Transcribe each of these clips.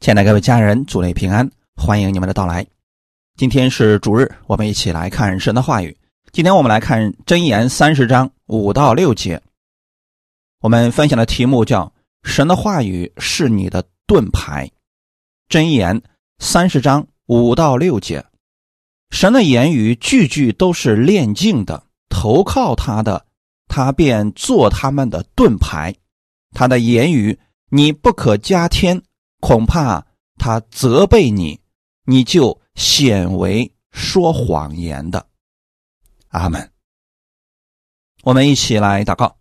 亲爱的各位家人，主内平安，欢迎你们的到来。今天是主日，我们一起来看神的话语。今天我们来看箴言三十章五到六节。我们分享的题目叫“神的话语是你的盾牌”。箴言三十章五到六节，神的言语句句都是炼净的，投靠他的，他便做他们的盾牌。他的言语你不可加添。恐怕他责备你，你就显为说谎言的。阿门。我们一起来祷告，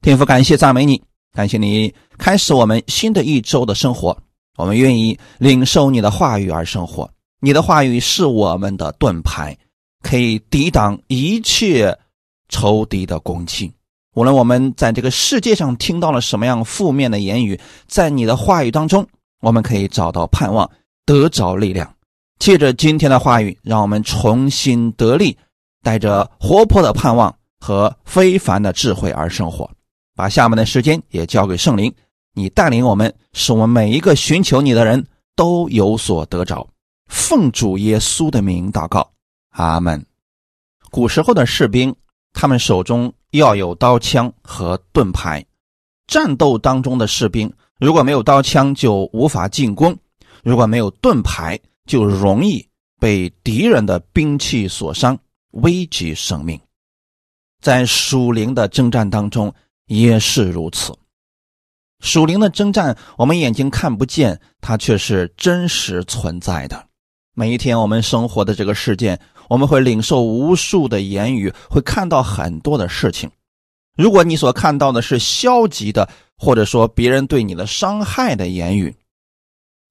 天父，感谢赞美你，感谢你开始我们新的一周的生活。我们愿意领受你的话语而生活，你的话语是我们的盾牌，可以抵挡一切仇敌的攻击。无论我们在这个世界上听到了什么样负面的言语，在你的话语当中。我们可以找到盼望，得着力量。借着今天的话语，让我们重新得力，带着活泼的盼望和非凡的智慧而生活。把下面的时间也交给圣灵，你带领我们，使我们每一个寻求你的人都有所得着。奉主耶稣的名祷告，阿门。古时候的士兵，他们手中要有刀枪和盾牌，战斗当中的士兵。如果没有刀枪，就无法进攻；如果没有盾牌，就容易被敌人的兵器所伤，危及生命。在属灵的征战当中也是如此。属灵的征战，我们眼睛看不见，它却是真实存在的。每一天，我们生活的这个世界，我们会领受无数的言语，会看到很多的事情。如果你所看到的是消极的，或者说别人对你的伤害的言语，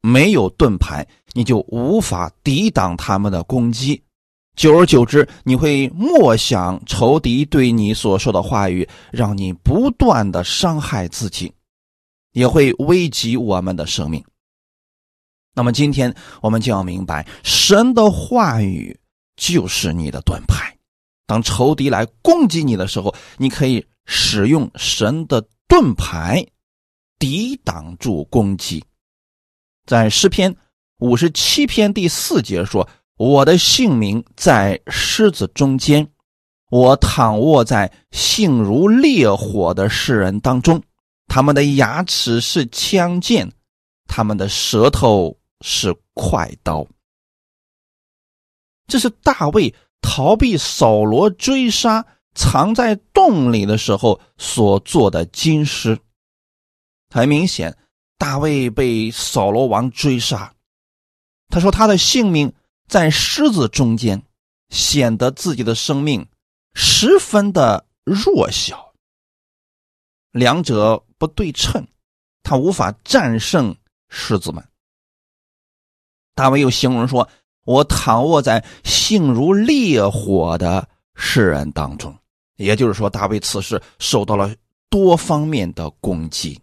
没有盾牌，你就无法抵挡他们的攻击。久而久之，你会默想仇敌对你所说的话语，让你不断的伤害自己，也会危及我们的生命。那么今天我们就要明白，神的话语就是你的盾牌。当仇敌来攻击你的时候，你可以使用神的。盾牌抵挡住攻击，在诗篇五十七篇第四节说：“我的姓名在狮子中间，我躺卧在性如烈火的世人当中，他们的牙齿是枪剑，他们的舌头是快刀。”这是大卫逃避扫罗追杀。藏在洞里的时候所做的金狮，很明显，大卫被扫罗王追杀。他说他的性命在狮子中间，显得自己的生命十分的弱小。两者不对称，他无法战胜狮子们。大卫又形容说：“我躺卧在性如烈火的世人当中。”也就是说，大卫此时受到了多方面的攻击，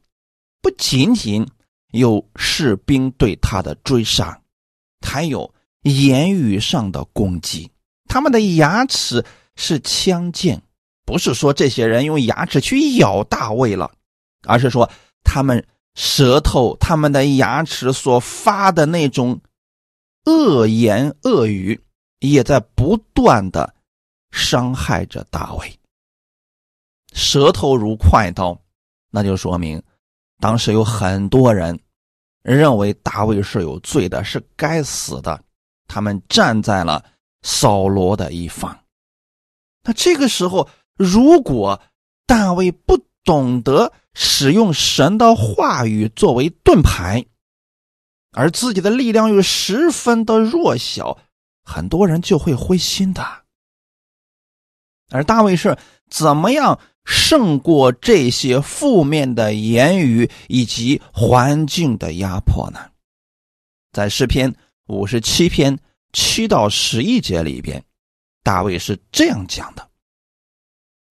不仅仅有士兵对他的追杀，还有言语上的攻击。他们的牙齿是枪剑，不是说这些人用牙齿去咬大卫了，而是说他们舌头、他们的牙齿所发的那种恶言恶语，也在不断的伤害着大卫。舌头如快刀，那就说明当时有很多人认为大卫是有罪的，是该死的。他们站在了扫罗的一方。那这个时候，如果大卫不懂得使用神的话语作为盾牌，而自己的力量又十分的弱小，很多人就会灰心的。而大卫是怎么样？胜过这些负面的言语以及环境的压迫呢？在诗篇五十七篇七到十一节里边，大卫是这样讲的：“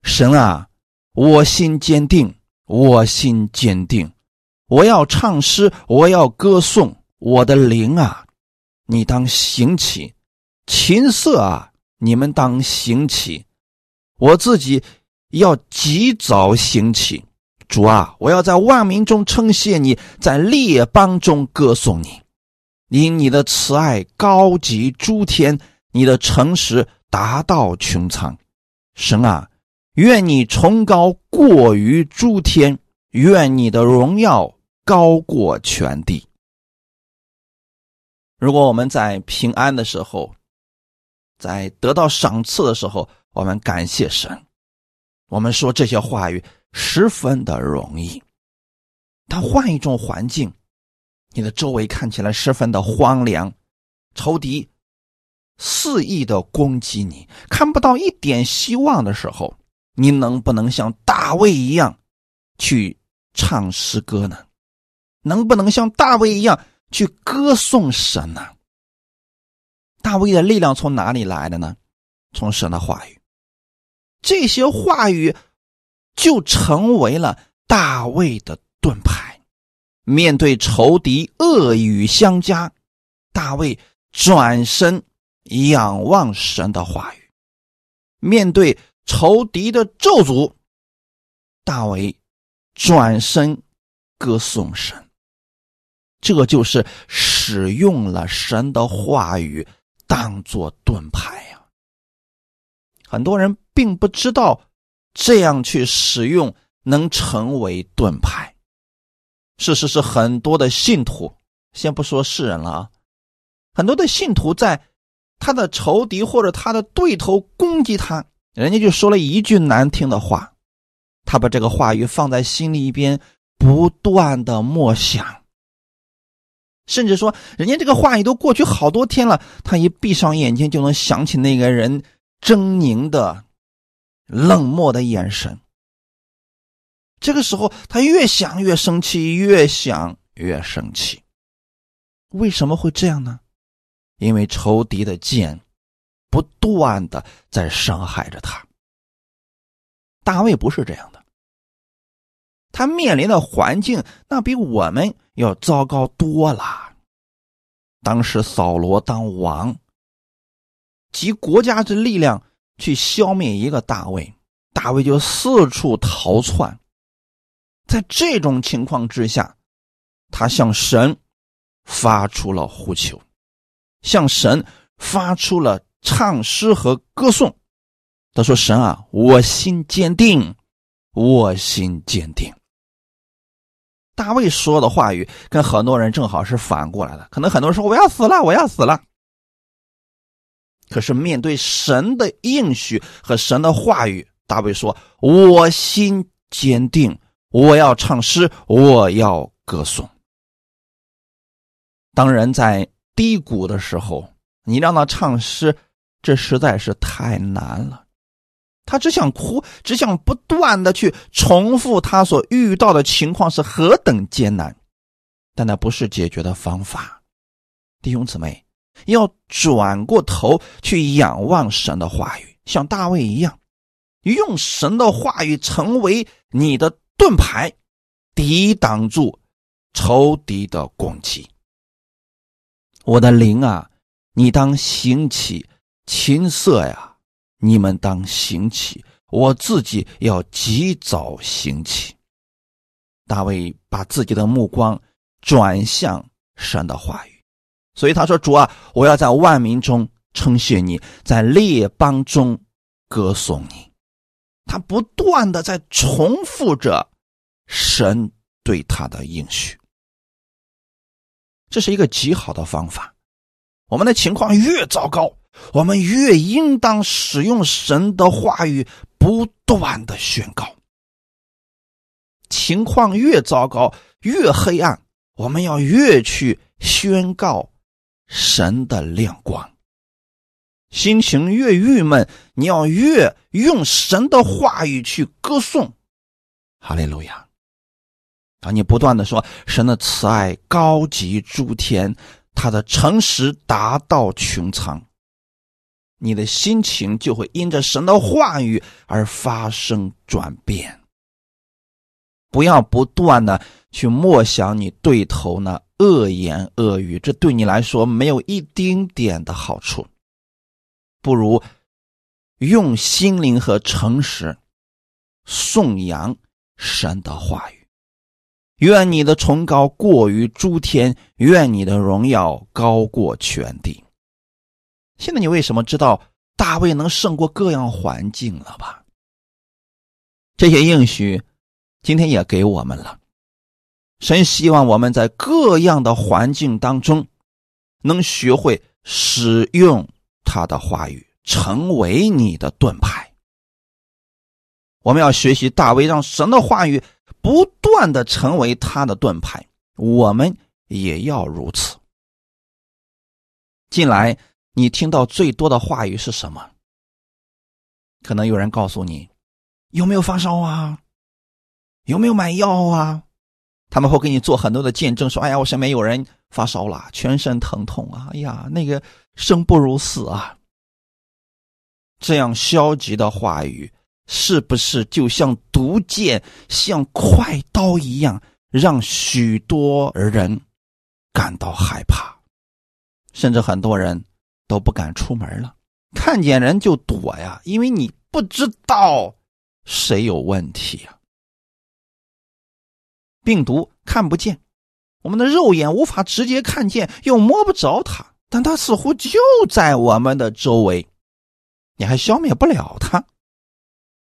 神啊，我心坚定，我心坚定，我要唱诗，我要歌颂我的灵啊！你当行起，琴瑟啊，你们当行起，我自己。”要及早兴起，主啊，我要在万民中称谢你，在列邦中歌颂你，因你的慈爱高及诸天，你的诚实达到穹苍。神啊，愿你崇高过于诸天，愿你的荣耀高过全地。如果我们在平安的时候，在得到赏赐的时候，我们感谢神，我们说这些话语。十分的容易，但换一种环境，你的周围看起来十分的荒凉，仇敌肆意的攻击你，看不到一点希望的时候，你能不能像大卫一样去唱诗歌呢？能不能像大卫一样去歌颂神呢？大卫的力量从哪里来的呢？从神的话语，这些话语。就成为了大卫的盾牌。面对仇敌恶语相加，大卫转身仰望神的话语；面对仇敌的咒诅，大卫转身歌颂神。这就是使用了神的话语当做盾牌呀。很多人并不知道。这样去使用能成为盾牌。事实是很多的信徒，先不说世人了啊，很多的信徒在他的仇敌或者他的对头攻击他，人家就说了一句难听的话，他把这个话语放在心里一边，不断的默想，甚至说人家这个话语都过去好多天了，他一闭上眼睛就能想起那个人狰狞的。冷漠的眼神。这个时候，他越想越生气，越想越生气。为什么会这样呢？因为仇敌的剑不断的在伤害着他。大卫不是这样的，他面临的环境那比我们要糟糕多了。当时扫罗当王，集国家之力量。去消灭一个大卫，大卫就四处逃窜。在这种情况之下，他向神发出了呼求，向神发出了唱诗和歌颂。他说：“神啊，我心坚定，我心坚定。”大卫说的话语跟很多人正好是反过来的。可能很多人说：“我要死了，我要死了。”可是面对神的应许和神的话语，大卫说：“我心坚定，我要唱诗，我要歌颂。”当人在低谷的时候，你让他唱诗，这实在是太难了。他只想哭，只想不断的去重复他所遇到的情况是何等艰难，但那不是解决的方法，弟兄姊妹。要转过头去仰望神的话语，像大卫一样，用神的话语成为你的盾牌，抵挡住仇敌的攻击。我的灵啊，你当兴起；琴瑟呀，你们当兴起。我自己要及早兴起。大卫把自己的目光转向神的话语。所以他说：“主啊，我要在万民中称谢你，在列邦中歌颂你。”他不断的在重复着神对他的应许。这是一个极好的方法。我们的情况越糟糕，我们越应当使用神的话语，不断的宣告。情况越糟糕，越黑暗，我们要越去宣告。神的亮光，心情越郁闷，你要越用神的话语去歌颂，哈利路亚！当你不断的说神的慈爱高及诸天，他的诚实达到穹苍，你的心情就会因着神的话语而发生转变。不要不断的去默想你对头呢。恶言恶语，这对你来说没有一丁点的好处，不如用心灵和诚实颂扬神的话语。愿你的崇高过于诸天，愿你的荣耀高过全地。现在你为什么知道大卫能胜过各样环境了吧？这些应许，今天也给我们了。神希望我们在各样的环境当中，能学会使用他的话语，成为你的盾牌。我们要学习大卫，让神的话语不断的成为他的盾牌。我们也要如此。近来你听到最多的话语是什么？可能有人告诉你，有没有发烧啊？有没有买药啊？他们会给你做很多的见证，说：“哎呀，我身边有人发烧了，全身疼痛啊！哎呀，那个生不如死啊！”这样消极的话语，是不是就像毒箭、像快刀一样，让许多人感到害怕，甚至很多人都不敢出门了，看见人就躲呀，因为你不知道谁有问题呀。病毒看不见，我们的肉眼无法直接看见，又摸不着它，但它似乎就在我们的周围，你还消灭不了它，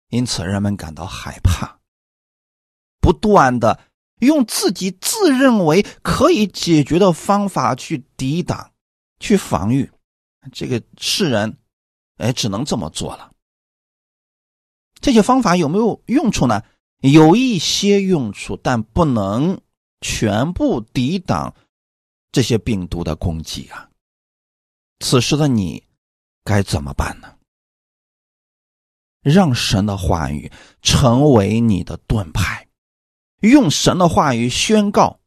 因此人们感到害怕，不断的用自己自认为可以解决的方法去抵挡、去防御，这个世人，哎，只能这么做了。这些方法有没有用处呢？有一些用处，但不能全部抵挡这些病毒的攻击啊！此时的你该怎么办呢？让神的话语成为你的盾牌，用神的话语宣告，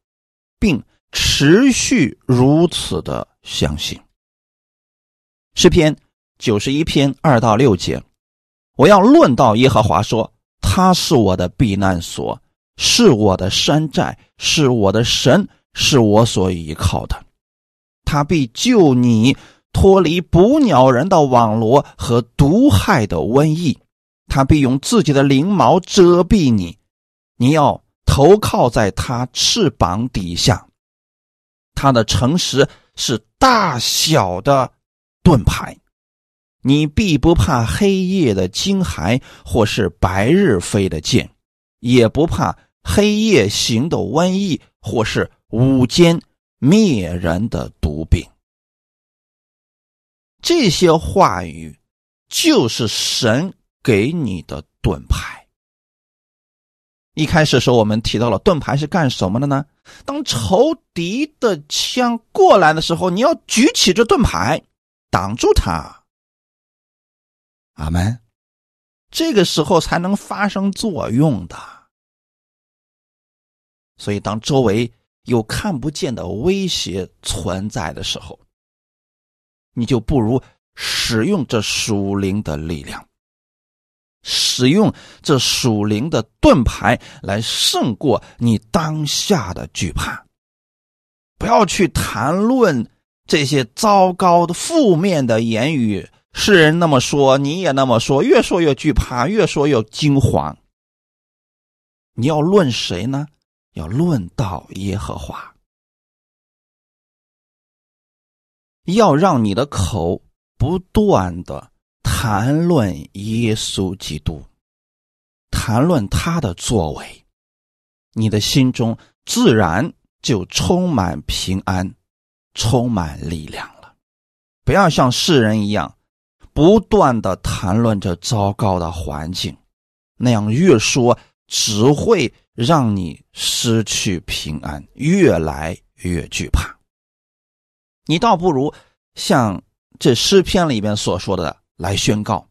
并持续如此的相信。诗篇九十一篇二到六节，我要论到耶和华说。他是我的避难所，是我的山寨，是我的神，是我所依靠的。他必救你脱离捕鸟人的网罗和毒害的瘟疫，他必用自己的翎毛遮蔽你，你要投靠在他翅膀底下。他的诚实是大小的盾牌。你必不怕黑夜的惊骇，或是白日飞的箭，也不怕黑夜行的瘟疫，或是午间灭人的毒病。这些话语就是神给你的盾牌。一开始时候，我们提到了盾牌是干什么的呢？当仇敌的枪过来的时候，你要举起这盾牌，挡住他。阿门，这个时候才能发生作用的。所以，当周围有看不见的威胁存在的时候，你就不如使用这属灵的力量，使用这属灵的盾牌来胜过你当下的惧怕。不要去谈论这些糟糕的、负面的言语。世人那么说，你也那么说，越说越惧怕，越说越惊慌。你要论谁呢？要论到耶和华。要让你的口不断的谈论耶稣基督，谈论他的作为，你的心中自然就充满平安，充满力量了。不要像世人一样。不断的谈论着糟糕的环境，那样越说只会让你失去平安，越来越惧怕。你倒不如像这诗篇里边所说的来宣告：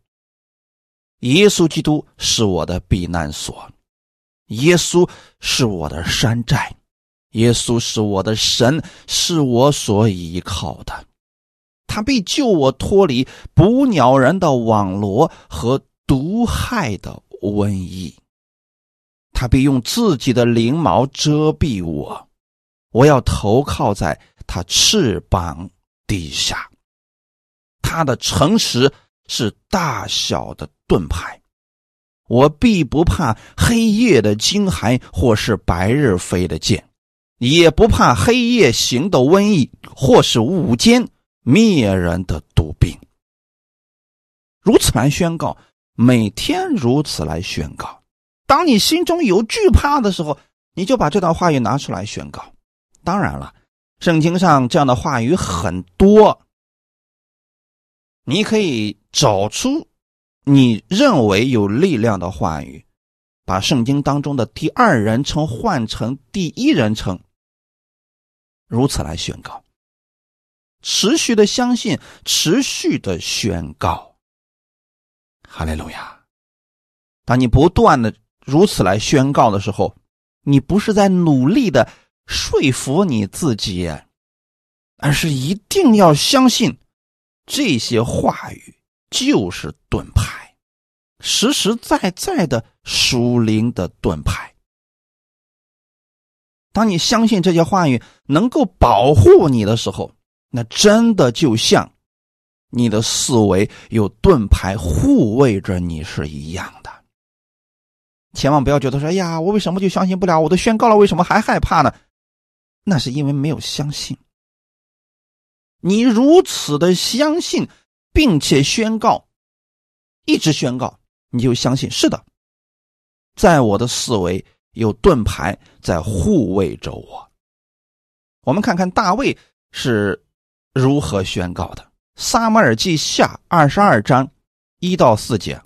耶稣基督是我的避难所，耶稣是我的山寨，耶稣是我的神，是我所依靠的。他必救我脱离捕鸟人的网罗和毒害的瘟疫。他必用自己的翎毛遮蔽我，我要投靠在他翅膀底下。他的诚实是大小的盾牌，我必不怕黑夜的惊骇，或是白日飞的箭，也不怕黑夜行的瘟疫，或是午间灭人的毒病。如此来宣告，每天如此来宣告。当你心中有惧怕的时候，你就把这段话语拿出来宣告。当然了，圣经上这样的话语很多，你可以找出你认为有力量的话语，把圣经当中的第二人称换成第一人称，如此来宣告。持续的相信，持续的宣告。哈利路亚！当你不断的如此来宣告的时候，你不是在努力的说服你自己，而是一定要相信这些话语就是盾牌，实实在在的属灵的盾牌。当你相信这些话语能够保护你的时候，那真的就像。你的思维有盾牌护卫着你是一样的，千万不要觉得说：“哎呀，我为什么就相信不了？我都宣告了，为什么还害怕呢？”那是因为没有相信。你如此的相信，并且宣告，一直宣告，你就相信是的，在我的思维有盾牌在护卫着我。我们看看大卫是如何宣告的。撒母耳记下二十二章一到四节。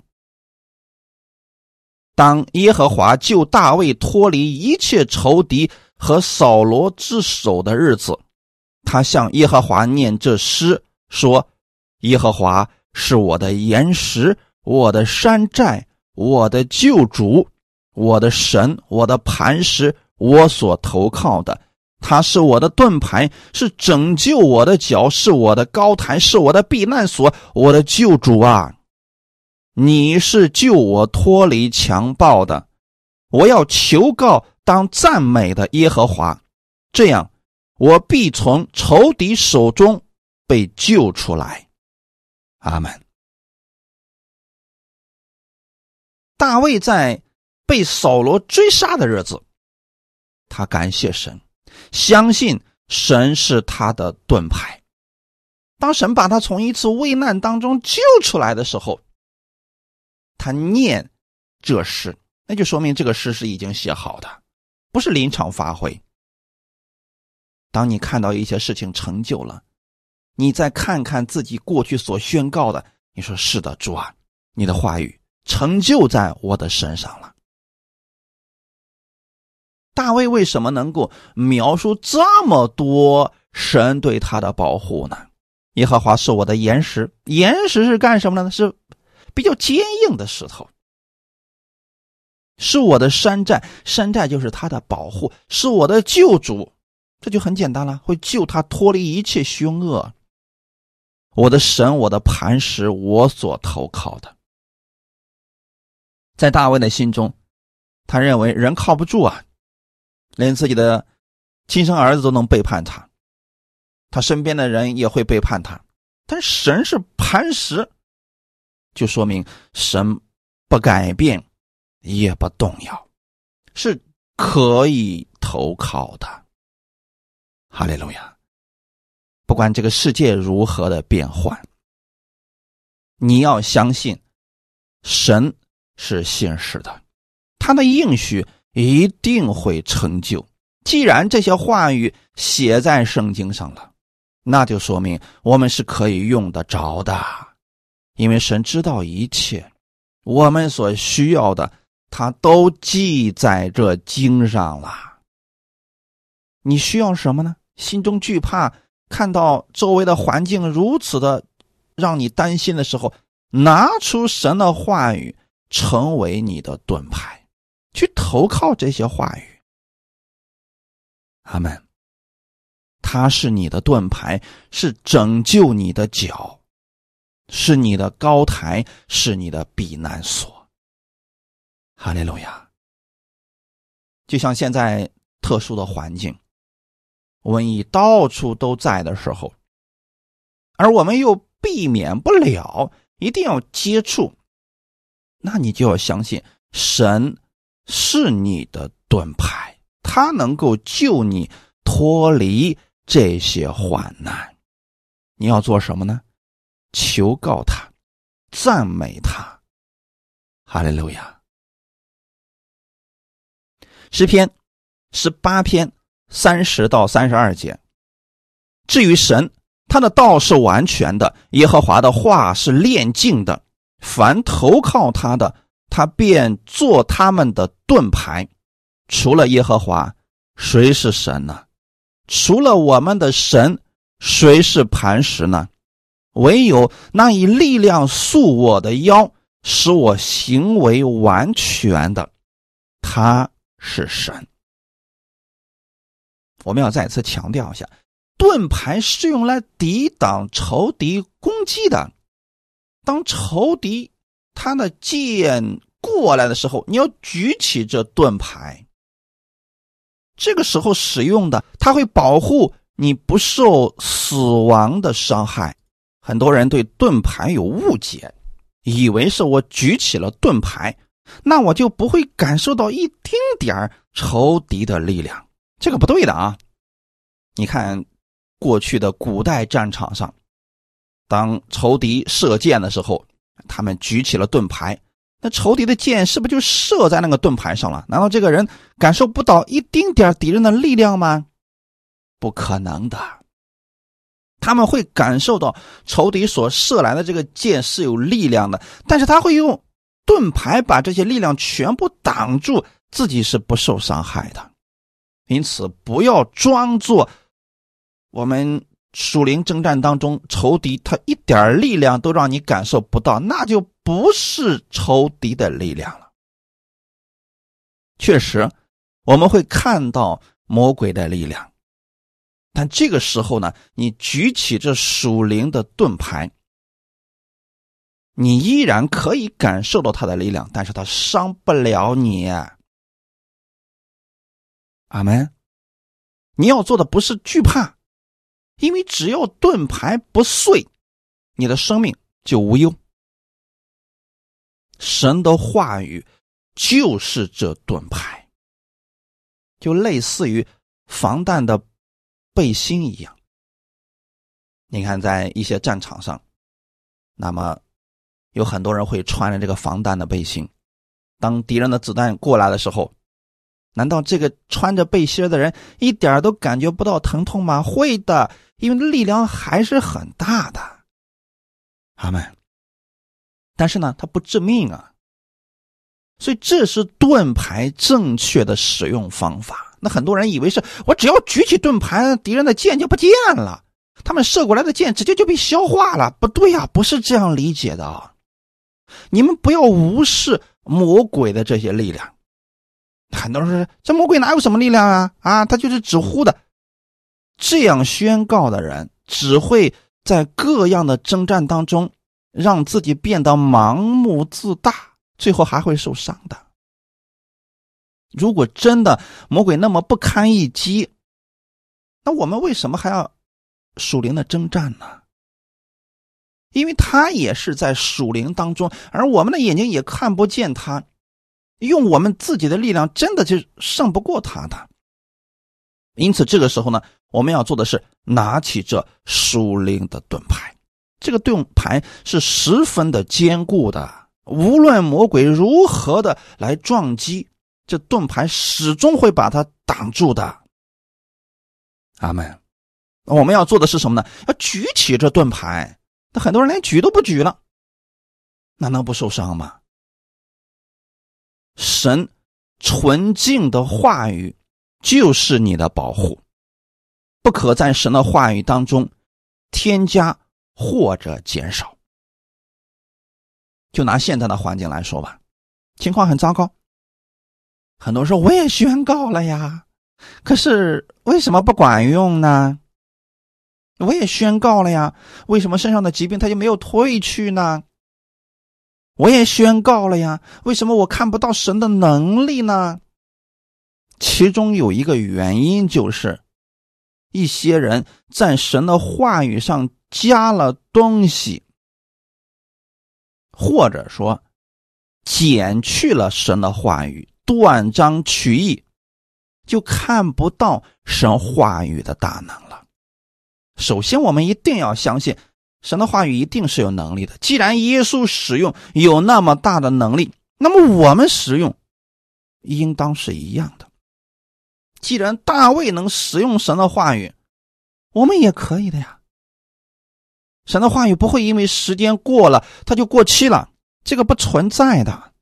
当耶和华救大卫脱离一切仇敌和扫罗之手的日子，他向耶和华念这诗说：“耶和华是我的岩石，我的山寨，我的救主，我的神，我的磐石，我所投靠的。”他是我的盾牌，是拯救我的脚，是我的高台，是我的避难所，我的救主啊！你是救我脱离强暴的，我要求告当赞美的耶和华，这样我必从仇敌手中被救出来。阿门。大卫在被扫罗追杀的日子，他感谢神。相信神是他的盾牌。当神把他从一次危难当中救出来的时候，他念这诗，那就说明这个诗是已经写好的，不是临场发挥。当你看到一些事情成就了，你再看看自己过去所宣告的，你说是的，主啊，你的话语成就在我的身上了。大卫为什么能够描述这么多神对他的保护呢？耶和华是我的岩石，岩石是干什么呢？是比较坚硬的石头，是我的山寨，山寨就是他的保护，是我的救主，这就很简单了，会救他脱离一切凶恶。我的神，我的磐石，我所投靠的，在大卫的心中，他认为人靠不住啊。连自己的亲生儿子都能背叛他，他身边的人也会背叛他。但神是磐石，就说明神不改变，也不动摇，是可以投靠的。哈利路亚！不管这个世界如何的变换，你要相信神是现实的，他的应许。一定会成就。既然这些话语写在圣经上了，那就说明我们是可以用得着的，因为神知道一切，我们所需要的，他都记在这经上了。你需要什么呢？心中惧怕，看到周围的环境如此的让你担心的时候，拿出神的话语，成为你的盾牌。去投靠这些话语，阿门。他是你的盾牌，是拯救你的脚，是你的高台，是你的避难所。哈利路亚。就像现在特殊的环境，瘟疫到处都在的时候，而我们又避免不了，一定要接触。那你就要相信神是你的盾牌，他能够救你脱离这些患难。你要做什么呢？求告他，赞美他，哈利路亚。诗篇十八篇三十到三十二节。至于神，他的道是完全的，耶和华的话是炼净的。凡投靠他的，他便做他们的盾牌。除了耶和华，谁是神呢？除了我们的神，谁是磐石呢？唯有那以力量束我的腰，使我行为完全的，他是神。我们要再次强调一下。盾牌是用来抵挡仇敌攻击的。当仇敌他的剑过来的时候，你要举起这盾牌。这个时候使用的，它会保护你不受死亡的伤害。很多人对盾牌有误解，以为是我举起了盾牌，那我就不会感受到一丁点仇敌的力量。这个不对的啊！你看。过去的古代战场上，当仇敌射箭的时候，他们举起了盾牌，那仇敌的箭是不是就射在那个盾牌上了？难道这个人感受不到一丁点敌人的力量吗？不可能的，他们会感受到仇敌所射来的这个箭是有力量的，但是他会用盾牌把这些力量全部挡住，自己是不受伤害的。因此，不要装作。我们属灵征战当中，仇敌他一点力量都让你感受不到，那就不是仇敌的力量了。确实，我们会看到魔鬼的力量，但这个时候呢，你举起这属灵的盾牌，你依然可以感受到他的力量，但是他伤不了你。阿门。你要做的不是惧怕。因为只要盾牌不碎，你的生命就无忧。神的话语就是这盾牌，就类似于防弹的背心一样。你看，在一些战场上，那么有很多人会穿着这个防弹的背心，当敌人的子弹过来的时候。难道这个穿着背心的人一点都感觉不到疼痛吗？会的，因为力量还是很大的。阿门。但是呢，它不致命啊。所以这是盾牌正确的使用方法。那很多人以为是我只要举起盾牌，敌人的剑就不见了，他们射过来的剑直接就被消化了。不对呀，不是这样理解的啊。你们不要无视魔鬼的这些力量。很多人说：“这魔鬼哪有什么力量啊？啊，他就是纸糊的。”这样宣告的人，只会在各样的征战当中，让自己变得盲目自大，最后还会受伤的。如果真的魔鬼那么不堪一击，那我们为什么还要属灵的征战呢？因为他也是在属灵当中，而我们的眼睛也看不见他。用我们自己的力量，真的就胜不过他的。因此，这个时候呢，我们要做的是拿起这属灵的盾牌。这个盾牌是十分的坚固的，无论魔鬼如何的来撞击，这盾牌始终会把它挡住的。阿门。我们要做的是什么呢？要举起这盾牌。那很多人连举都不举了，那能不受伤吗？神纯净的话语就是你的保护，不可在神的话语当中添加或者减少。就拿现在的环境来说吧，情况很糟糕。很多人说我也宣告了呀，可是为什么不管用呢？我也宣告了呀，为什么身上的疾病它就没有退去呢？我也宣告了呀，为什么我看不到神的能力呢？其中有一个原因就是，一些人在神的话语上加了东西，或者说减去了神的话语，断章取义，就看不到神话语的大能了。首先，我们一定要相信神的话语一定是有能力的。既然耶稣使用有那么大的能力，那么我们使用应当是一样的。既然大卫能使用神的话语，我们也可以的呀。神的话语不会因为时间过了，它就过期了，这个不存在的。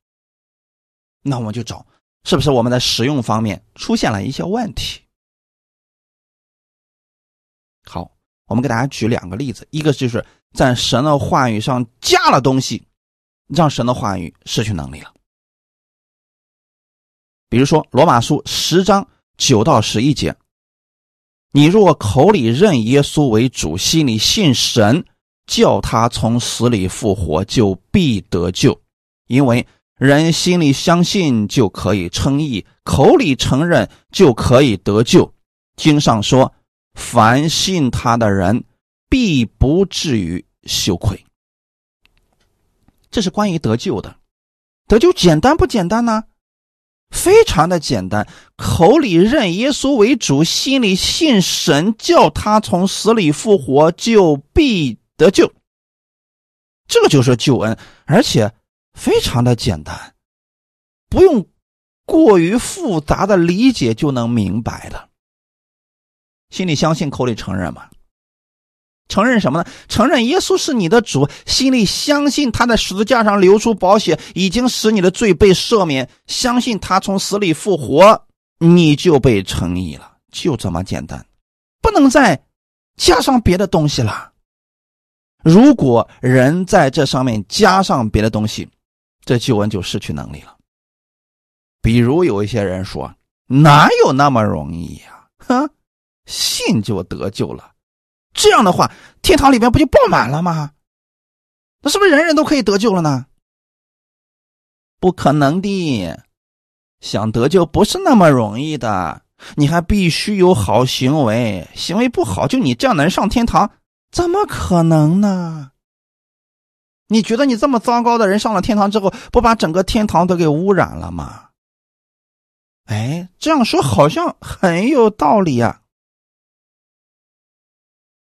那我们就找，是不是我们在使用方面出现了一些问题？好，我们给大家举两个例子，一个就是在神的话语上加了东西，让神的话语失去能力了。比如说《罗马书》十章九到十一节：“你若口里认耶稣为主，心里信神。”叫他从死里复活，就必得救，因为人心里相信就可以称义，口里承认就可以得救。经上说：“凡信他的人，必不至于羞愧。”这是关于得救的。得救简单不简单呢？非常的简单，口里认耶稣为主，心里信神，叫他从死里复活，就必。得救，这个就是救恩，而且非常的简单，不用过于复杂的理解就能明白的。心里相信，口里承认嘛？承认什么呢？承认耶稣是你的主，心里相信他在十字架上流出宝血，已经使你的罪被赦免，相信他从死里复活，你就被称义了，就这么简单，不能再加上别的东西了。如果人在这上面加上别的东西，这救恩就失去能力了。比如有一些人说：“哪有那么容易呀？哼，信就得救了。”这样的话，天堂里边不就爆满了吗？那是不是人人都可以得救了呢？不可能的，想得救不是那么容易的。你还必须有好行为，行为不好，就你这样能上天堂？怎么可能呢？你觉得你这么糟糕的人上了天堂之后，不把整个天堂都给污染了吗？哎，这样说好像很有道理呀。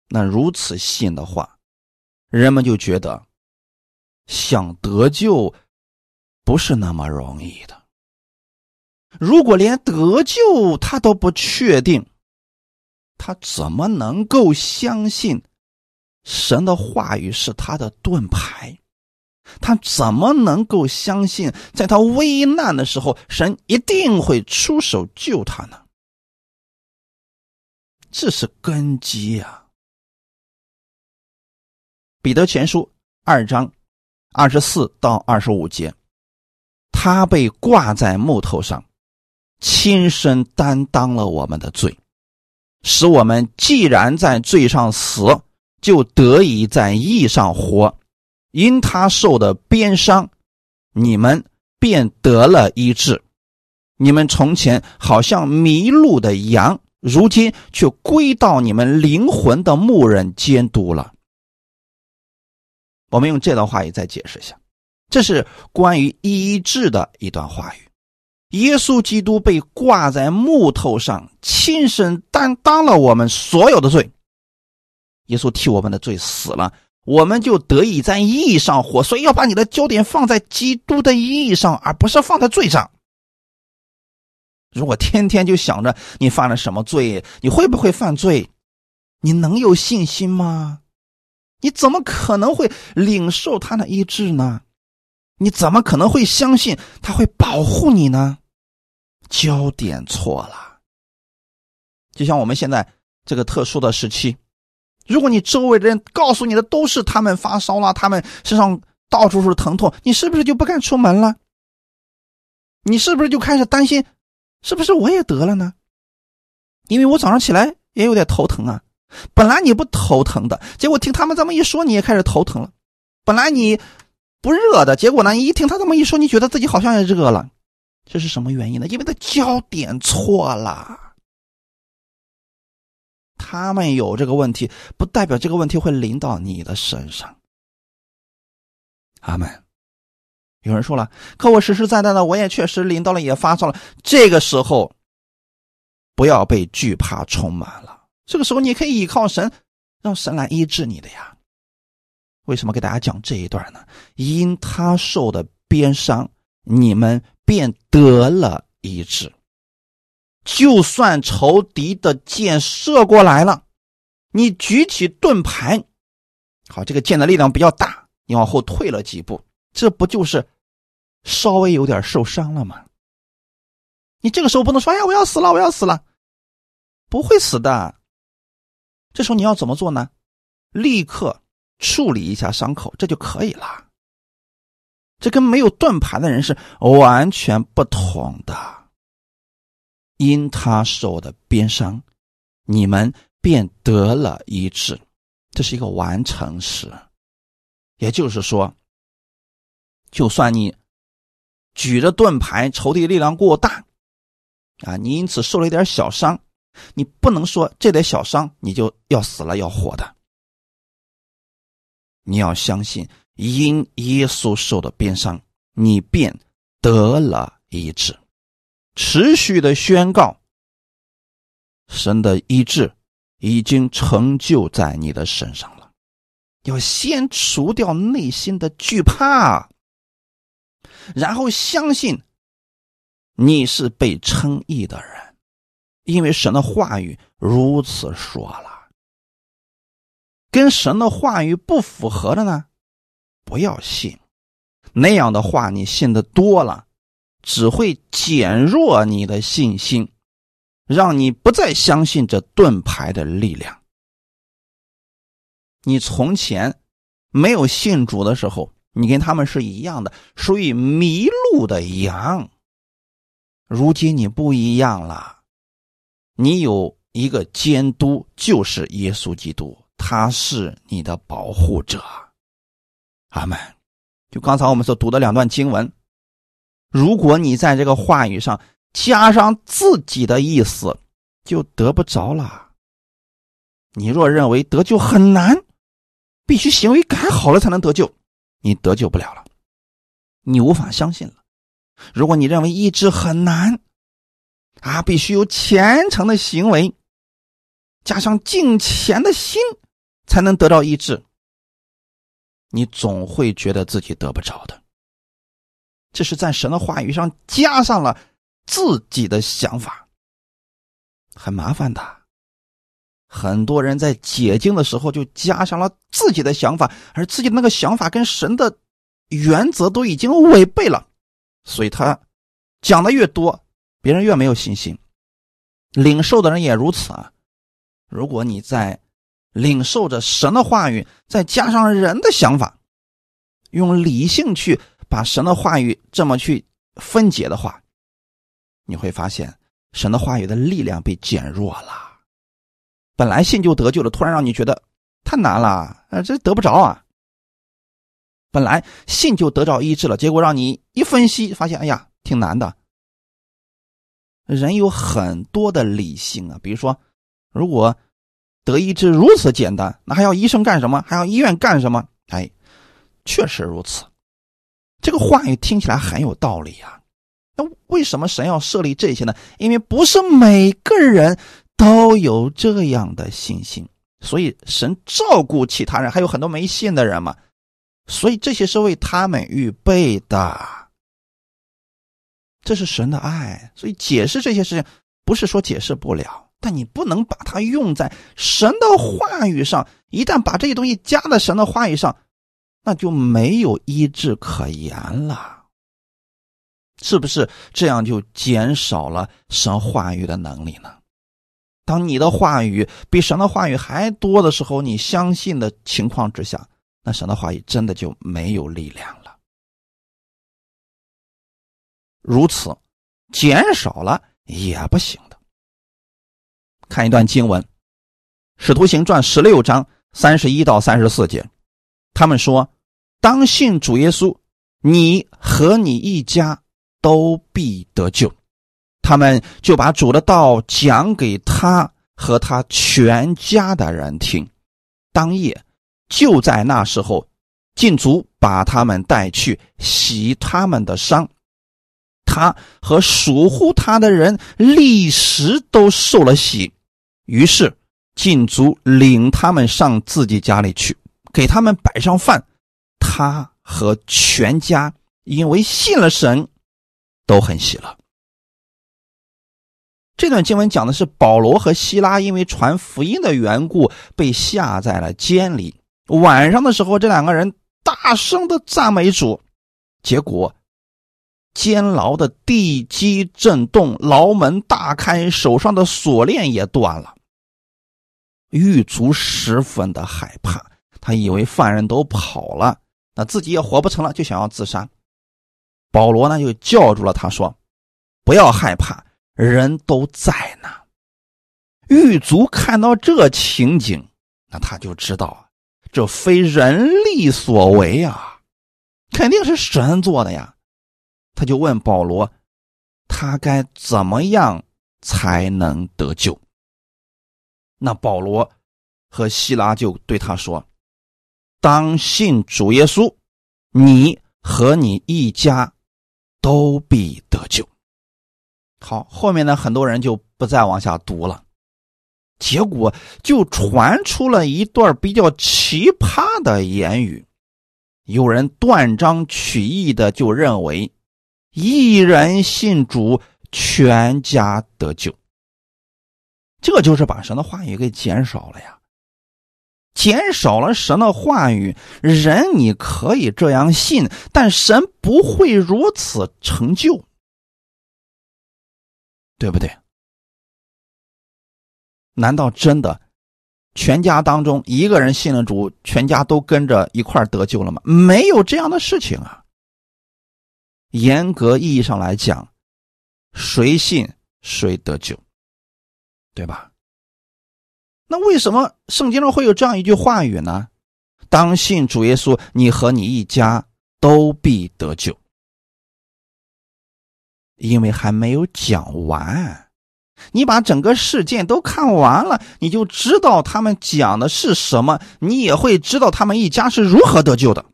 那如此信的话，人们就觉得想得救不是那么容易的。如果连得救他都不确定，他怎么能够相信？神的话语是他的盾牌，他怎么能够相信，在他危难的时候，神一定会出手救他呢？这是根基呀！彼得前书二章二十四到二十五节，他被挂在木头上，亲身担当了我们的罪，使我们既然在罪上死。就得以在义上活，因他受的鞭伤，你们便得了医治。你们从前好像迷路的羊，如今却归到你们灵魂的牧人监督了。我们用这段话语再解释一下，这是关于医治的一段话语。耶稣基督被挂在木头上，亲身担当了我们所有的罪。耶稣替我们的罪死了，我们就得以在义上活。所以要把你的焦点放在基督的义上，而不是放在罪上。如果天天就想着你犯了什么罪，你会不会犯罪？你能有信心吗？你怎么可能会领受他的医治呢？你怎么可能会相信他会保护你呢？焦点错了。就像我们现在这个特殊的时期。如果你周围的人告诉你的都是他们发烧了，他们身上到处是疼痛，你是不是就不敢出门了？你是不是就开始担心，是不是我也得了呢？因为我早上起来也有点头疼啊。本来你不头疼的，结果听他们这么一说，你也开始头疼了。本来你不热的，结果呢，你一听他这么一说，你觉得自己好像也热了。这是什么原因呢？因为他焦点错了。他们有这个问题，不代表这个问题会临到你的身上。阿门。有人说了，可我实实在在的，我也确实临到了，也发烧了。这个时候，不要被惧怕充满了。这个时候，你可以依靠神，让神来医治你的呀。为什么给大家讲这一段呢？因他受的鞭伤，你们便得了医治。就算仇敌的箭射过来了，你举起盾牌，好，这个箭的力量比较大，你往后退了几步，这不就是稍微有点受伤了吗？你这个时候不能说：“哎呀，我要死了，我要死了。”不会死的。这时候你要怎么做呢？立刻处理一下伤口，这就可以了。这跟没有盾牌的人是完全不同的。因他受的鞭伤，你们便得了医治，这是一个完成时。也就是说，就算你举着盾牌，仇敌力量过大，啊，你因此受了一点小伤，你不能说这点小伤你就要死了要活的。你要相信，因耶稣受的鞭伤，你便得了医治。持续的宣告，神的医治已经成就在你的身上了。要先除掉内心的惧怕，然后相信你是被称义的人，因为神的话语如此说了。跟神的话语不符合的呢，不要信。那样的话，你信的多了。只会减弱你的信心，让你不再相信这盾牌的力量。你从前没有信主的时候，你跟他们是一样的，属于迷路的羊。如今你不一样了，你有一个监督，就是耶稣基督，他是你的保护者。阿门。就刚才我们所读的两段经文。如果你在这个话语上加上自己的意思，就得不着了。你若认为得救很难，必须行为改好了才能得救，你得救不了了，你无法相信了。如果你认为医治很难，啊，必须有虔诚的行为，加上敬虔的心，才能得到医治，你总会觉得自己得不着的。这是在神的话语上加上了自己的想法，很麻烦的。很多人在解经的时候就加上了自己的想法，而自己的那个想法跟神的原则都已经违背了，所以他讲的越多，别人越没有信心。领受的人也如此啊。如果你在领受着神的话语，再加上人的想法，用理性去。把神的话语这么去分解的话，你会发现神的话语的力量被减弱了。本来信就得救了，突然让你觉得太难了，呃，这得不着啊。本来信就得着医治了，结果让你一分析，发现哎呀，挺难的。人有很多的理性啊，比如说，如果得医治如此简单，那还要医生干什么？还要医院干什么？哎，确实如此。这个话语听起来很有道理啊，那为什么神要设立这些呢？因为不是每个人都有这样的信心，所以神照顾其他人，还有很多没信的人嘛，所以这些是为他们预备的。这是神的爱，所以解释这些事情不是说解释不了，但你不能把它用在神的话语上。一旦把这些东西加在神的话语上。那就没有医治可言了，是不是？这样就减少了神话语的能力呢？当你的话语比神的话语还多的时候，你相信的情况之下，那神的话语真的就没有力量如此，减少了也不行的。看一段经文，《使徒行传》十六章三十一到三十四节，他们说。当信主耶稣，你和你一家都必得救。他们就把主的道讲给他和他全家的人听。当夜就在那时候，禁足把把他们带去洗他们的伤。他和属乎他的人立时都受了洗，于是禁足领他们上自己家里去，给他们摆上饭。他和全家因为信了神，都很喜乐。这段经文讲的是保罗和希拉因为传福音的缘故被下在了监里。晚上的时候，这两个人大声的赞美主，结果。监牢的地基震动，牢门大开，手上的锁链也断了。狱卒十分的害怕，他以为犯人都跑了，那自己也活不成了，就想要自杀。保罗呢，就叫住了他，说：“不要害怕，人都在呢。”狱卒看到这情景，那他就知道，这非人力所为啊，肯定是神做的呀。他就问保罗：“他该怎么样才能得救？”那保罗和希拉就对他说：“当信主耶稣，你和你一家都必得救。”好，后面呢，很多人就不再往下读了。结果就传出了一段比较奇葩的言语，有人断章取义的就认为。一人信主，全家得救。这就是把神的话语给减少了呀，减少了神的话语，人你可以这样信，但神不会如此成就，对不对？难道真的全家当中一个人信了主，全家都跟着一块得救了吗？没有这样的事情啊。严格意义上来讲，谁信谁得救，对吧？那为什么圣经上会有这样一句话语呢？当信主耶稣，你和你一家都必得救。因为还没有讲完，你把整个事件都看完了，你就知道他们讲的是什么，你也会知道他们一家是如何得救的。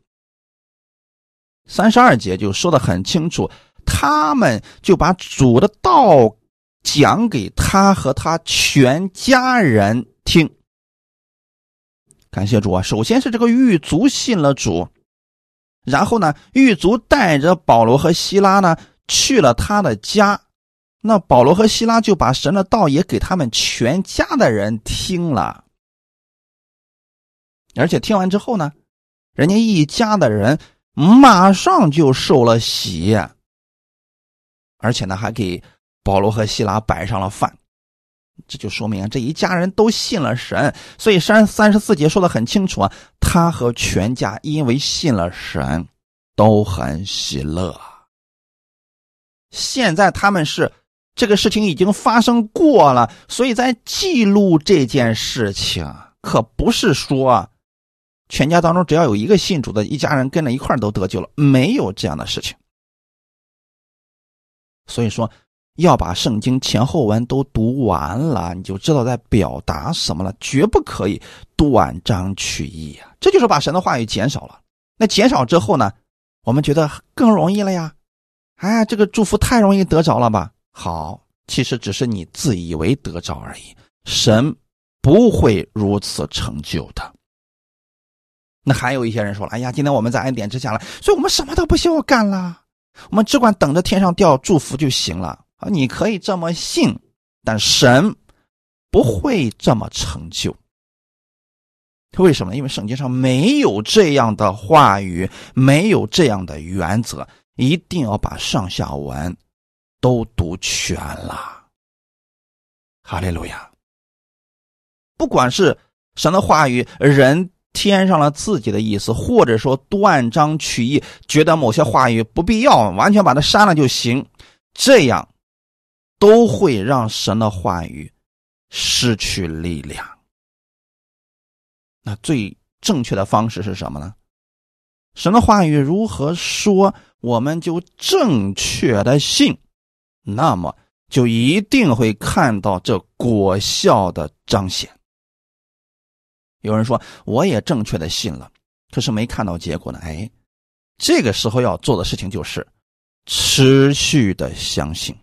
三十二节就说的很清楚，他们就把主的道讲给他和他全家人听。感谢主啊！首先是这个狱卒信了主，然后呢，狱卒带着保罗和希拉呢去了他的家，那保罗和希拉就把神的道也给他们全家的人听了，而且听完之后呢，人家一家的人。马上就受了喜，而且呢，还给保罗和希拉摆上了饭，这就说明这一家人都信了神。所以三三十四节说的很清楚啊，他和全家因为信了神，都很喜乐。现在他们是这个事情已经发生过了，所以在记录这件事情，可不是说。全家当中只要有一个信主的一家人跟着一块都得救了，没有这样的事情。所以说，要把圣经前后文都读完了，你就知道在表达什么了，绝不可以断章取义啊！这就是把神的话语减少了。那减少之后呢，我们觉得更容易了呀？哎，这个祝福太容易得着了吧？好，其实只是你自以为得着而已，神不会如此成就的。那还有一些人说了：“哎呀，今天我们在恩典之下了，所以我们什么都不需要干了，我们只管等着天上掉祝福就行了。”啊，你可以这么信，但神不会这么成就。为什么呢？因为圣经上没有这样的话语，没有这样的原则，一定要把上下文都读全了。哈利路亚！不管是神的话语，人。添上了自己的意思，或者说断章取义，觉得某些话语不必要，完全把它删了就行，这样都会让神的话语失去力量。那最正确的方式是什么呢？神的话语如何说，我们就正确的信，那么就一定会看到这果效的彰显。有人说我也正确的信了，可是没看到结果呢。哎，这个时候要做的事情就是持续的相信。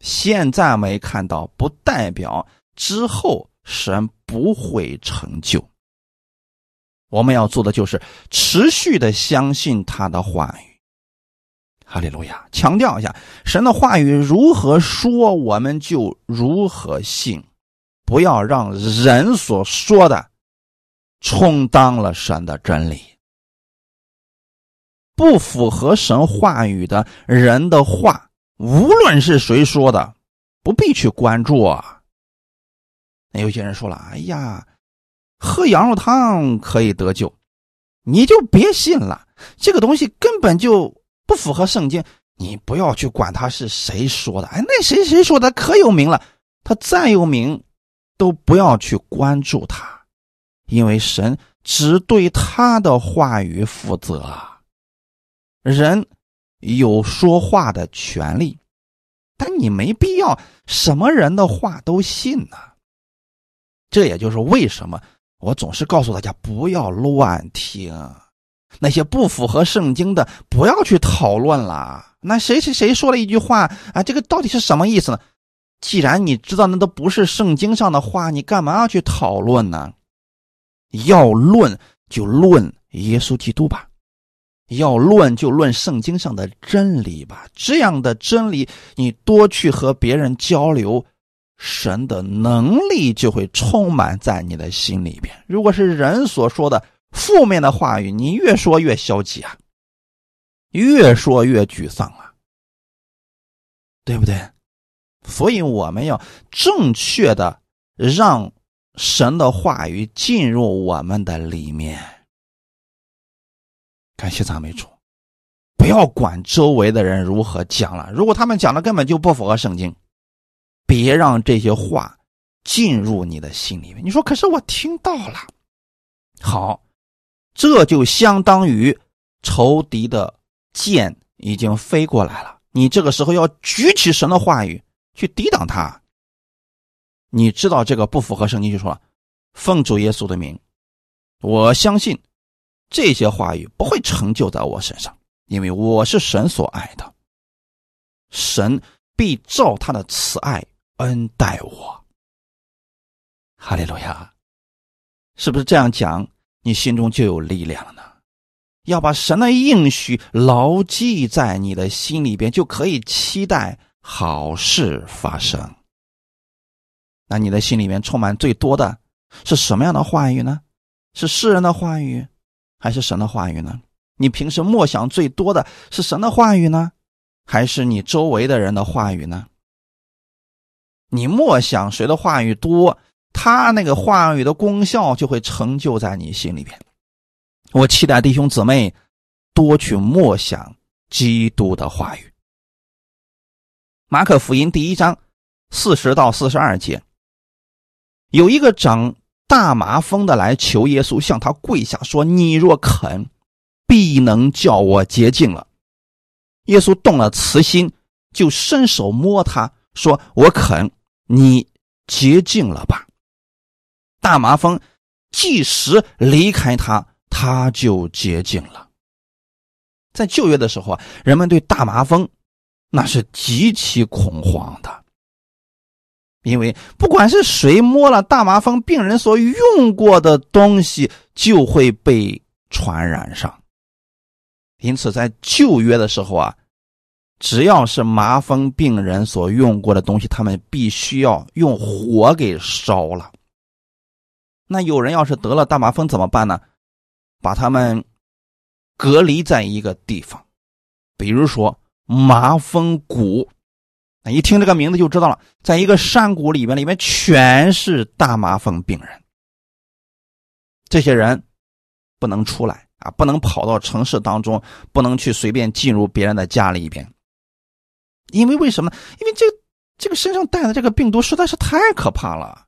现在没看到，不代表之后神不会成就。我们要做的就是持续的相信他的话语。哈利路亚！强调一下，神的话语如何说，我们就如何信，不要让人所说的充当了神的真理。不符合神话语的人的话，无论是谁说的，不必去关注啊。那有些人说了：“哎呀。”喝羊肉汤可以得救，你就别信了。这个东西根本就不符合圣经，你不要去管他是谁说的。哎，那谁谁说的可有名了，他再有名，都不要去关注他，因为神只对他的话语负责。人有说话的权利，但你没必要什么人的话都信呢。这也就是为什么。我总是告诉大家不要乱听，那些不符合圣经的不要去讨论了。那谁谁谁说了一句话啊？这个到底是什么意思呢？既然你知道那都不是圣经上的话，你干嘛要去讨论呢？要论就论耶稣基督吧，要论就论圣经上的真理吧。这样的真理，你多去和别人交流。神的能力就会充满在你的心里边。如果是人所说的负面的话语，你越说越消极啊，越说越沮丧啊，对不对？所以我们要正确的让神的话语进入我们的里面。感谢赞美主，不要管周围的人如何讲了，如果他们讲的根本就不符合圣经。别让这些话进入你的心里面。你说，可是我听到了。好，这就相当于仇敌的箭已经飞过来了。你这个时候要举起神的话语去抵挡他。你知道这个不符合圣经，就说了：“奉主耶稣的名，我相信这些话语不会成就在我身上，因为我是神所爱的。神必照他的慈爱。”恩待我，哈利路亚，是不是这样讲？你心中就有力量了呢？要把神的应许牢记在你的心里边，就可以期待好事发生。那你的心里面充满最多的是什么样的话语呢？是世人的话语，还是神的话语呢？你平时默想最多的是神的话语呢，还是你周围的人的话语呢？你默想谁的话语多，他那个话语的功效就会成就在你心里边。我期待弟兄姊妹多去默想基督的话语。马可福音第一章四十到四十二节，有一个长大麻风的来求耶稣，向他跪下说：“你若肯，必能叫我洁净了。”耶稣动了慈心，就伸手摸他说：“我肯。”你洁净了吧？大麻风即时离开他，他就洁净了。在旧约的时候啊，人们对大麻风那是极其恐慌的，因为不管是谁摸了大麻风病人所用过的东西，就会被传染上。因此，在旧约的时候啊。只要是麻风病人所用过的东西，他们必须要用火给烧了。那有人要是得了大麻风怎么办呢？把他们隔离在一个地方，比如说麻风谷。那一听这个名字就知道了，在一个山谷里面，里面全是大麻风病人。这些人不能出来啊，不能跑到城市当中，不能去随便进入别人的家里边。因为为什么？因为这这个身上带的这个病毒实在是太可怕了。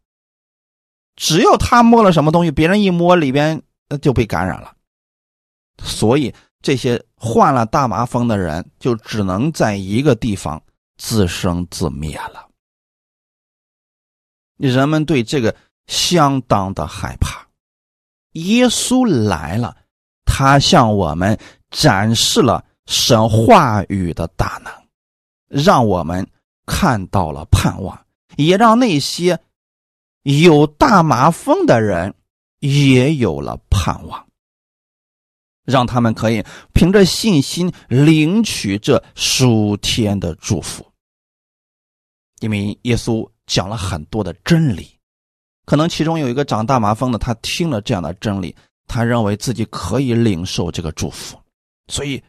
只要他摸了什么东西，别人一摸里边就被感染了。所以这些患了大麻风的人就只能在一个地方自生自灭了。人们对这个相当的害怕。耶稣来了，他向我们展示了神话语的大能，让我们看到了盼望，也让那些有大麻风的人也有了盼望，让他们可以凭着信心领取这属天的祝福。因为耶稣讲了很多的真理，可能其中有一个长大麻风的，他听了这样的真理，他认为自己可以领受这个祝福，所以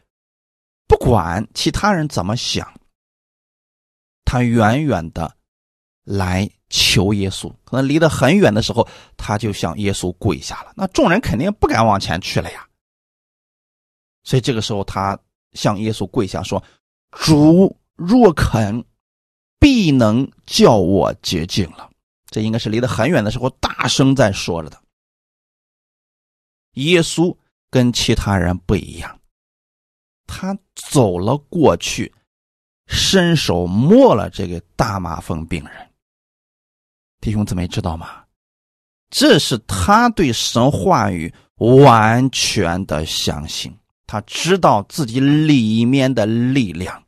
不管其他人怎么想，他远远的来求耶稣。可能离得很远的时候，他就向耶稣跪下了。那众人肯定不敢往前去了呀，所以这个时候他向耶稣跪下说：“主若肯。”必能叫我洁净了，这应该是离得很远的时候大声在说着的。耶稣跟其他人不一样，他走了过去，伸手摸了这个大麻风病人。弟兄姊妹知道吗？这是他对神话语完全的相信，他知道自己里面的力量，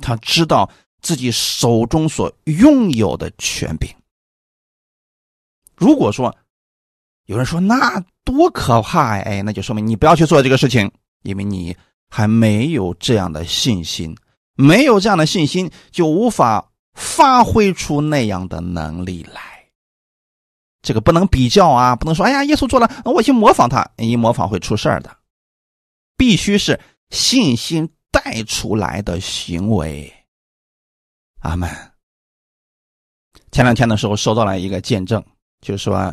他知道。自己手中所拥有的权柄。如果说有人说那多可怕哎，那就说明你不要去做这个事情，因为你还没有这样的信心，没有这样的信心就无法发挥出那样的能力来。这个不能比较啊，不能说哎呀，耶稣做了，我去模仿他，一模仿会出事的。必须是信心带出来的行为。阿门。前两天的时候收到了一个见证，就是说，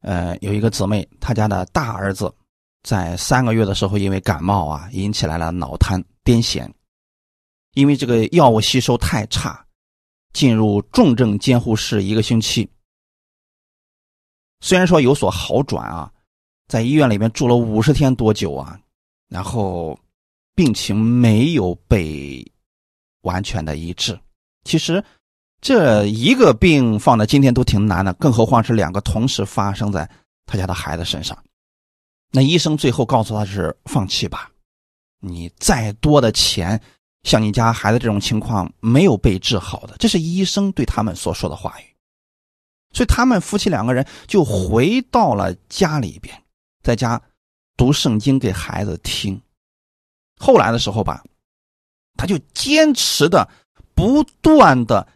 呃，有一个姊妹，她家的大儿子在三个月的时候因为感冒啊，引起来了脑瘫、癫痫，因为这个药物吸收太差，进入重症监护室一个星期。虽然说有所好转啊，在医院里面住了五十天多久啊，然后病情没有被完全的医治。其实，这一个病放在今天都挺难的，更何况是两个同时发生在他家的孩子身上。那医生最后告诉他是放弃吧，你再多的钱，像你家孩子这种情况没有被治好的，这是医生对他们所说的话语。所以他们夫妻两个人就回到了家里边，在家读圣经给孩子听。后来的时候吧，他就坚持的。不断的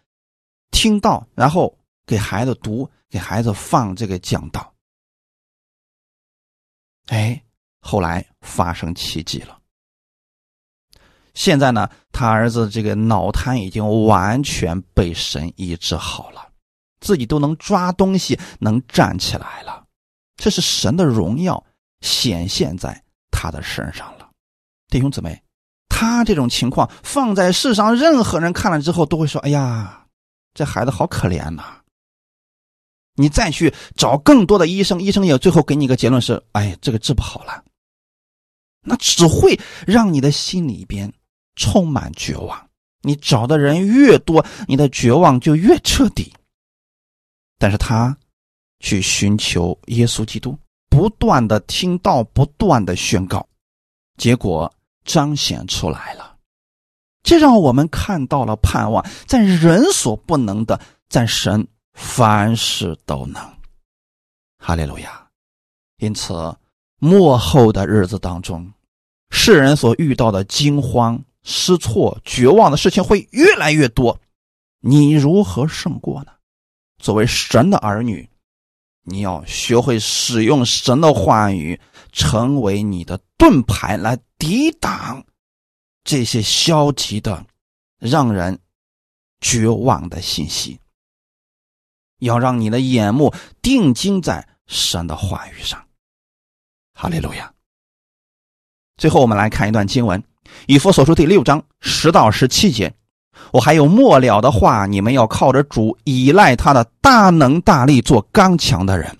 听到，然后给孩子读，给孩子放这个讲道。哎，后来发生奇迹了。现在呢，他儿子这个脑瘫已经完全被神医治好了，自己都能抓东西，能站起来了。这是神的荣耀显现在他的身上了，弟兄姊妹。他这种情况放在世上，任何人看了之后都会说：“哎呀，这孩子好可怜呐！”你再去找更多的医生，医生也最后给你一个结论是：“哎，这个治不好了。”那只会让你的心里边充满绝望。你找的人越多，你的绝望就越彻底。但是他去寻求耶稣基督，不断的听到，不断的宣告，结果。彰显出来了，这让我们看到了盼望，在人所不能的，在神凡事都能。哈利路亚！因此，末后的日子当中，世人所遇到的惊慌失措、绝望的事情会越来越多。你如何胜过呢？作为神的儿女，你要学会使用神的话语，成为你的盾牌来。抵挡这些消极的、让人绝望的信息，要让你的眼目定睛在神的话语上。哈利路亚。最后，我们来看一段经文，《以弗所书》第六章十到十七节。我还有末了的话，你们要靠着主，依赖他的大能大力，做刚强的人，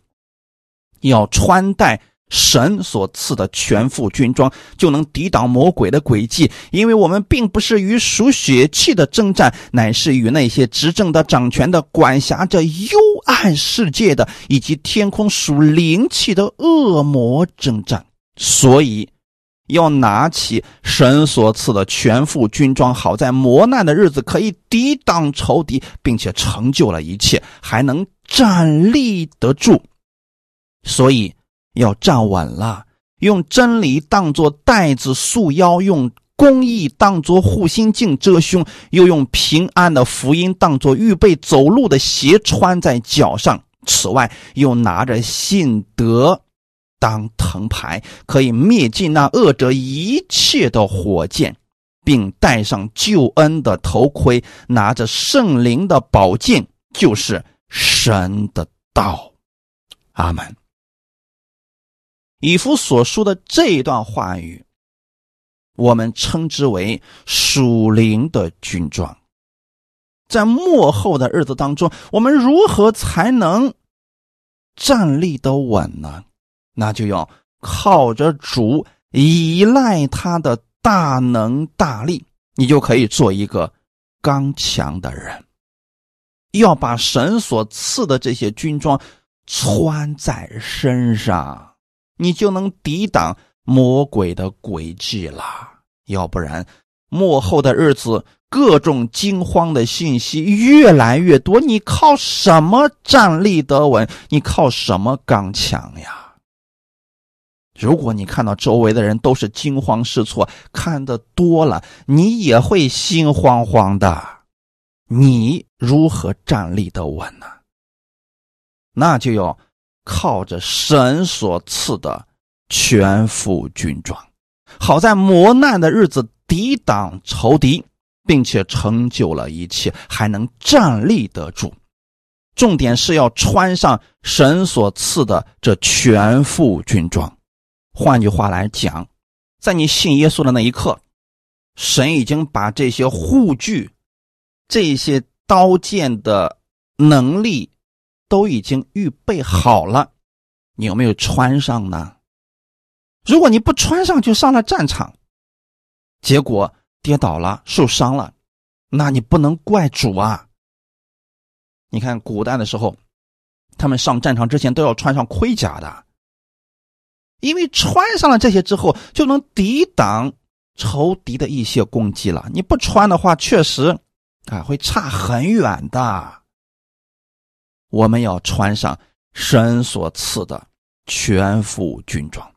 要穿戴。神所赐的全副军装，就能抵挡魔鬼的诡计。因为我们并不是与属血气的征战，乃是与那些执政的、掌权的、管辖着幽暗世界的，以及天空属灵气的恶魔征战。所以，要拿起神所赐的全副军装，好在磨难的日子可以抵挡仇敌，并且成就了一切，还能站立得住。所以要站稳了，用真理当作带子束腰，用公义当作护心镜遮胸，又用平安的福音当作预备走路的鞋穿在脚上。此外，又拿着信德。当藤牌可以灭尽那恶者一切的火箭，并戴上救恩的头盔，拿着圣灵的宝剑，就是神的道。阿门。以弗所说的这一段话语，我们称之为属灵的军装。在末后的日子当中，我们如何才能站立得稳呢？那就要靠着主，依赖他的大能大力，你就可以做一个刚强的人。要把神所赐的这些军装穿在身上，你就能抵挡魔鬼的诡计了。要不然，末后的日子，各种惊慌的信息越来越多，你靠什么站立得稳？你靠什么刚强呀？如果你看到周围的人都是惊慌失措，看的多了，你也会心慌慌的。你如何站立得稳呢？那就要靠着神所赐的全副军装，好在磨难的日子抵挡仇敌，并且成就了一切，还能站立得住。重点是要穿上神所赐的这全副军装。换句话来讲，在你信耶稣的那一刻，神已经把这些护具、这些刀剑的能力都已经预备好了。你有没有穿上呢？如果你不穿上就上了战场，结果跌倒了、受伤了，那你不能怪主啊。你看古代的时候，他们上战场之前都要穿上盔甲的。因为穿上了这些之后，就能抵挡仇敌的一些攻击了。你不穿的话，确实啊会差很远的。我们要穿上神所赐的全副军装。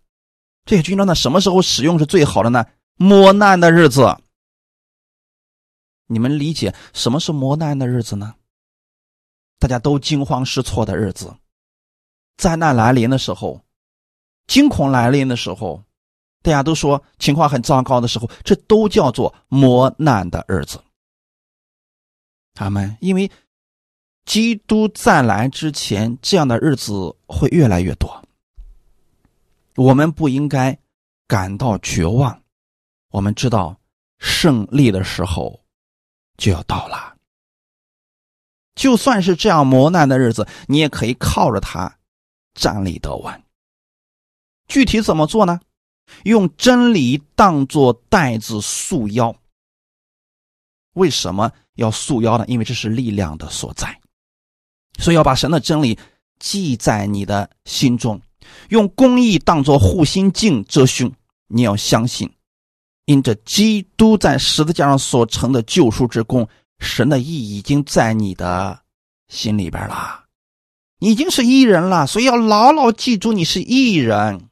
这些军装呢，什么时候使用是最好的呢？磨难的日子。你们理解什么是磨难的日子呢？大家都惊慌失措的日子，灾难来临的时候。惊恐来临的时候，大家都说情况很糟糕的时候，这都叫做磨难的日子。他们因为基督再来之前，这样的日子会越来越多。我们不应该感到绝望，我们知道胜利的时候就要到了。就算是这样磨难的日子，你也可以靠着它站立得稳。具体怎么做呢？用真理当做带子束腰。为什么要束腰呢？因为这是力量的所在，所以要把神的真理记在你的心中，用公义当做护心镜遮胸。你要相信，因着基督在十字架上所成的救赎之功，神的义已经在你的心里边了，已经是义人了。所以要牢牢记住，你是义人。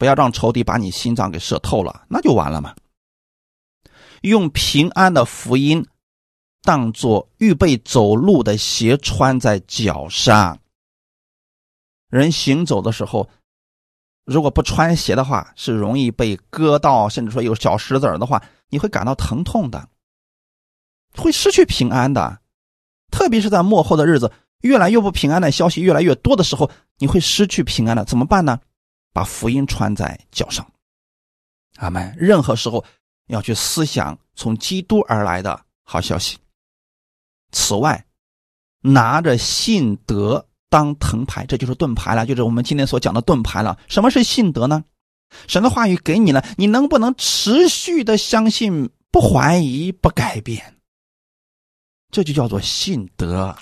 不要让仇敌把你心脏给射透了，那就完了嘛。用平安的福音当做预备走路的鞋穿在脚上。人行走的时候，如果不穿鞋的话，是容易被割到，甚至说有小石子的话，你会感到疼痛的，会失去平安的。特别是在幕后的日子，越来越不平安的消息越来越多的时候，你会失去平安的，怎么办呢？把福音穿在脚上，阿门。任何时候要去思想从基督而来的好消息。此外，拿着信德当藤牌，这就是盾牌了，就是我们今天所讲的盾牌了。什么是信德呢？神的话语给你了，你能不能持续的相信，不怀疑，不改变？这就叫做信德。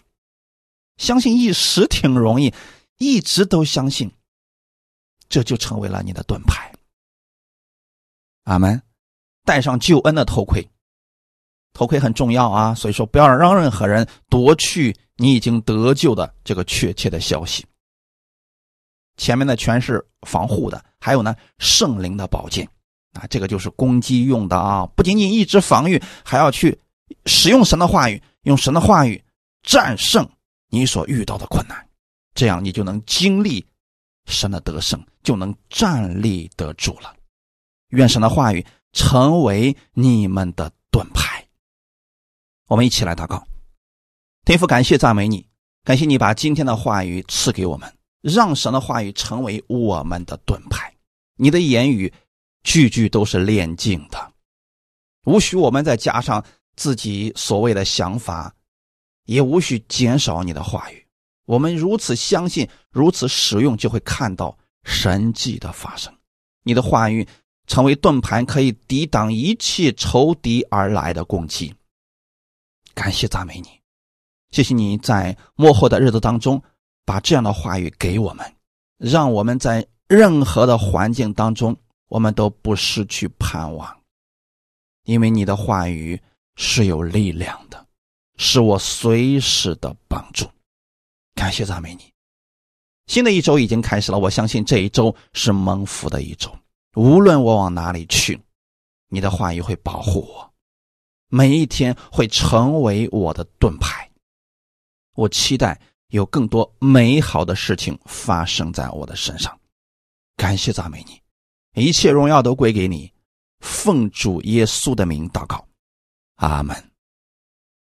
相信一时挺容易，一直都相信。这就成为了你的盾牌。阿门。戴上救恩的头盔，头盔很重要啊，所以说不要让任何人夺去你已经得救的这个确切的消息。前面的全是防护的，还有呢圣灵的宝剑啊，这个就是攻击用的啊，不仅仅一直防御，还要去使用神的话语，用神的话语战胜你所遇到的困难，这样你就能经历神的得胜，就能站立得住了。愿神的话语。成为你们的盾牌。我们一起来祷告，天父，感谢赞美你，感谢你把今天的话语赐给我们，让神的话语成为我们的盾牌。你的言语句句都是炼净的，无需我们再加上自己所谓的想法，也无需减少你的话语。我们如此相信，如此使用，就会看到神迹的发生。你的话语。成为盾牌，可以抵挡一切仇敌而来的攻击。感谢赞美你，谢谢你在幕后的日子当中，把这样的话语给我们，让我们在任何的环境当中，我们都不失去盼望。因为你的话语是有力量的，是我随时的帮助。感谢赞美你，新的一周已经开始了，我相信这一周是蒙福的一周。无论我往哪里去，你的话语会保护我，每一天会成为我的盾牌。我期待有更多美好的事情发生在我的身上。感谢赞美你，一切荣耀都归给你。奉主耶稣的名祷告，阿门。